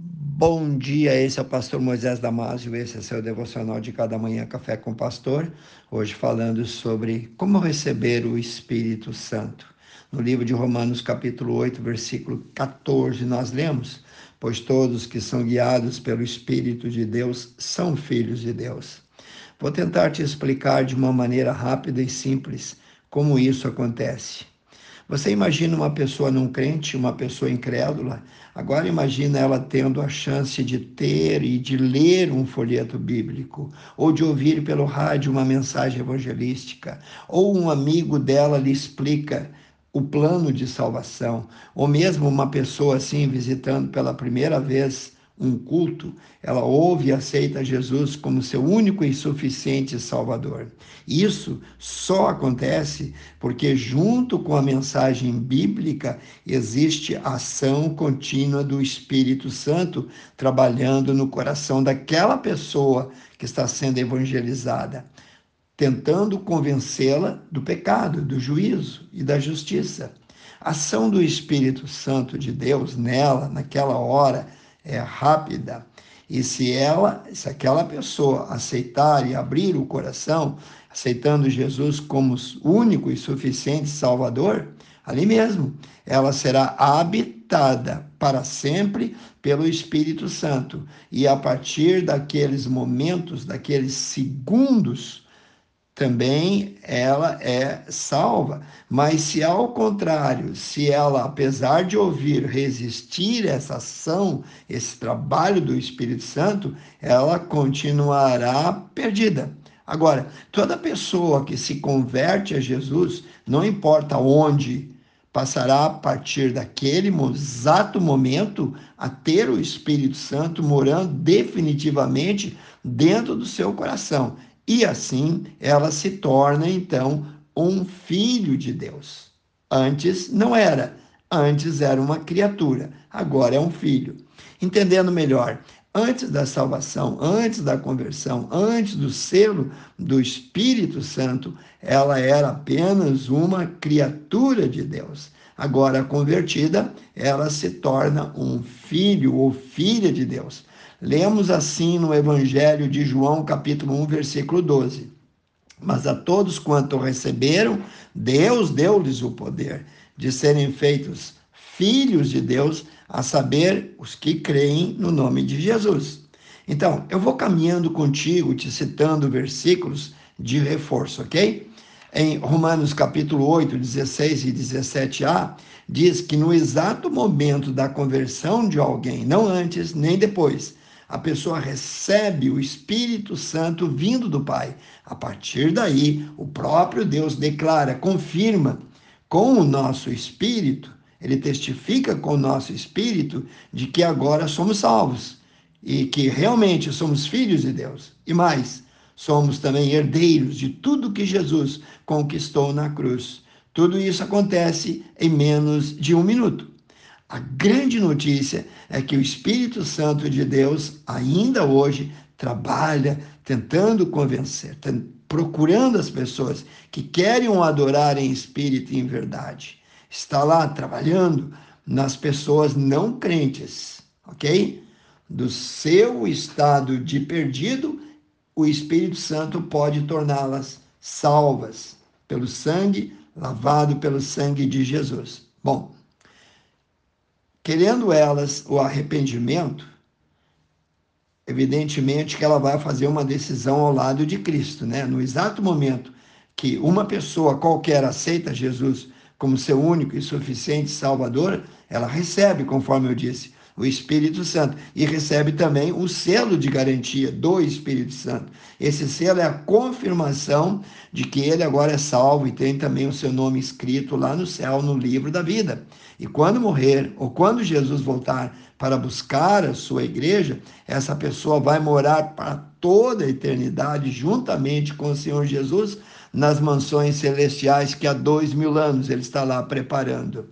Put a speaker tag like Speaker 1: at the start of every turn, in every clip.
Speaker 1: Bom dia, esse é o pastor Moisés Damásio, esse é seu devocional de cada manhã Café com Pastor. Hoje falando sobre como receber o Espírito Santo. No livro de Romanos, capítulo 8, versículo 14, nós lemos: Pois todos que são guiados pelo Espírito de Deus são filhos de Deus. Vou tentar te explicar de uma maneira rápida e simples como isso acontece. Você imagina uma pessoa não crente, uma pessoa incrédula, agora imagina ela tendo a chance de ter e de ler um folheto bíblico, ou de ouvir pelo rádio uma mensagem evangelística, ou um amigo dela lhe explica o plano de salvação, ou mesmo uma pessoa assim visitando pela primeira vez um culto, ela ouve e aceita Jesus como seu único e suficiente Salvador. Isso só acontece porque, junto com a mensagem bíblica, existe a ação contínua do Espírito Santo trabalhando no coração daquela pessoa que está sendo evangelizada, tentando convencê-la do pecado, do juízo e da justiça. A ação do Espírito Santo de Deus nela, naquela hora, é rápida. E se ela, se aquela pessoa aceitar e abrir o coração, aceitando Jesus como único e suficiente Salvador, ali mesmo, ela será habitada para sempre pelo Espírito Santo. E a partir daqueles momentos, daqueles segundos, também ela é salva. Mas se ao contrário, se ela, apesar de ouvir, resistir essa ação, esse trabalho do Espírito Santo, ela continuará perdida. Agora, toda pessoa que se converte a Jesus, não importa onde, passará a partir daquele exato momento a ter o Espírito Santo morando definitivamente dentro do seu coração e assim ela se torna então um filho de Deus. Antes não era, antes era uma criatura, agora é um filho. Entendendo melhor, antes da salvação, antes da conversão, antes do selo do Espírito Santo, ela era apenas uma criatura de Deus. Agora, convertida, ela se torna um filho ou filha de Deus. Lemos assim no Evangelho de João, capítulo 1, versículo 12. Mas a todos quanto receberam, Deus deu-lhes o poder de serem feitos filhos de Deus, a saber, os que creem no nome de Jesus. Então, eu vou caminhando contigo, te citando versículos de reforço, ok? Em Romanos capítulo 8, 16 e 17a, diz que no exato momento da conversão de alguém, não antes nem depois, a pessoa recebe o Espírito Santo vindo do Pai. A partir daí, o próprio Deus declara, confirma com o nosso espírito, ele testifica com o nosso espírito de que agora somos salvos e que realmente somos filhos de Deus. E mais, somos também herdeiros de tudo que Jesus conquistou na cruz. Tudo isso acontece em menos de um minuto. A grande notícia é que o Espírito Santo de Deus ainda hoje trabalha tentando convencer, procurando as pessoas que querem o adorar em espírito e em verdade. Está lá trabalhando nas pessoas não crentes, ok? Do seu estado de perdido, o Espírito Santo pode torná-las salvas pelo sangue, lavado pelo sangue de Jesus. Bom, querendo elas o arrependimento, evidentemente que ela vai fazer uma decisão ao lado de Cristo, né? No exato momento que uma pessoa qualquer aceita Jesus como seu único e suficiente Salvador, ela recebe, conforme eu disse, o Espírito Santo e recebe também o selo de garantia do Espírito Santo. Esse selo é a confirmação de que ele agora é salvo e tem também o seu nome escrito lá no céu, no livro da vida. E quando morrer, ou quando Jesus voltar para buscar a sua igreja, essa pessoa vai morar para toda a eternidade, juntamente com o Senhor Jesus, nas mansões celestiais que há dois mil anos ele está lá preparando.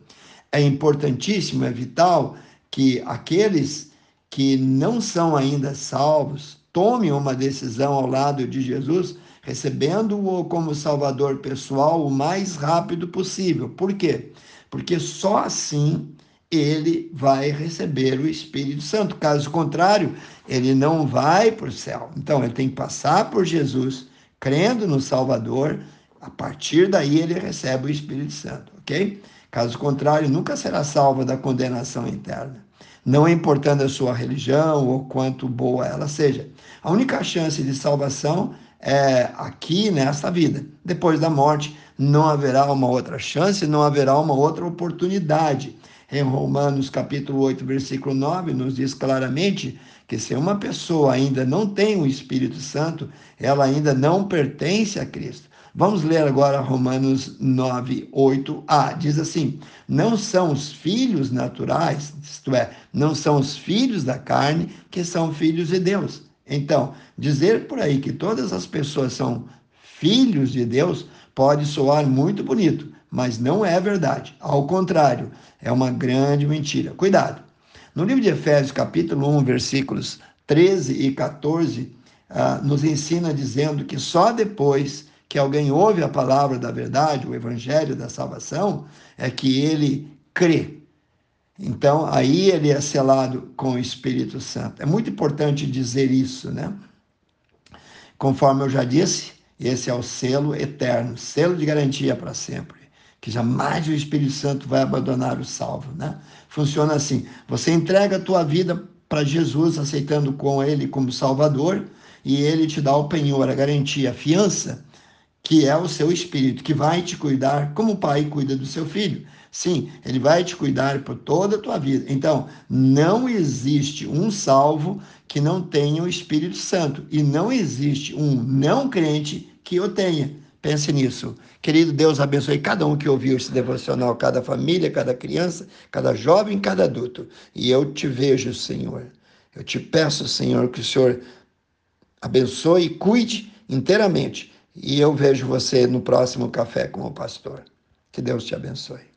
Speaker 1: É importantíssimo, é vital que aqueles que não são ainda salvos tomem uma decisão ao lado de Jesus, recebendo-o como Salvador pessoal o mais rápido possível. Por quê? Porque só assim ele vai receber o Espírito Santo. Caso contrário, ele não vai para o céu. Então, ele tem que passar por Jesus, crendo no Salvador. A partir daí, ele recebe o Espírito Santo, ok? Caso contrário, nunca será salvo da condenação eterna. Não importando a sua religião ou quanto boa ela seja. A única chance de salvação é aqui nesta vida. Depois da morte, não haverá uma outra chance, não haverá uma outra oportunidade em Romanos capítulo 8, versículo 9, nos diz claramente que se uma pessoa ainda não tem o Espírito Santo, ela ainda não pertence a Cristo. Vamos ler agora Romanos 9, 8a. Diz assim: Não são os filhos naturais, isto é, não são os filhos da carne que são filhos de Deus. Então, dizer por aí que todas as pessoas são filhos de Deus pode soar muito bonito, mas não é verdade. Ao contrário, é uma grande mentira. Cuidado. No livro de Efésios, capítulo 1, versículos 13 e 14, ah, nos ensina dizendo que só depois que alguém ouve a palavra da verdade, o evangelho da salvação, é que ele crê. Então, aí ele é selado com o Espírito Santo. É muito importante dizer isso, né? Conforme eu já disse, esse é o selo eterno, selo de garantia para sempre que jamais o Espírito Santo vai abandonar o salvo, né? Funciona assim: você entrega a tua vida para Jesus, aceitando com ele como Salvador, e ele te dá o penhor, a garantia, a fiança, que é o seu espírito, que vai te cuidar como o pai cuida do seu filho. Sim, ele vai te cuidar por toda a tua vida. Então, não existe um salvo que não tenha o Espírito Santo, e não existe um não crente que o tenha. Pense nisso. Querido Deus, abençoe cada um que ouviu esse devocional, cada família, cada criança, cada jovem, cada adulto. E eu te vejo, Senhor. Eu te peço, Senhor, que o Senhor abençoe e cuide inteiramente. E eu vejo você no próximo café com o pastor. Que Deus te abençoe.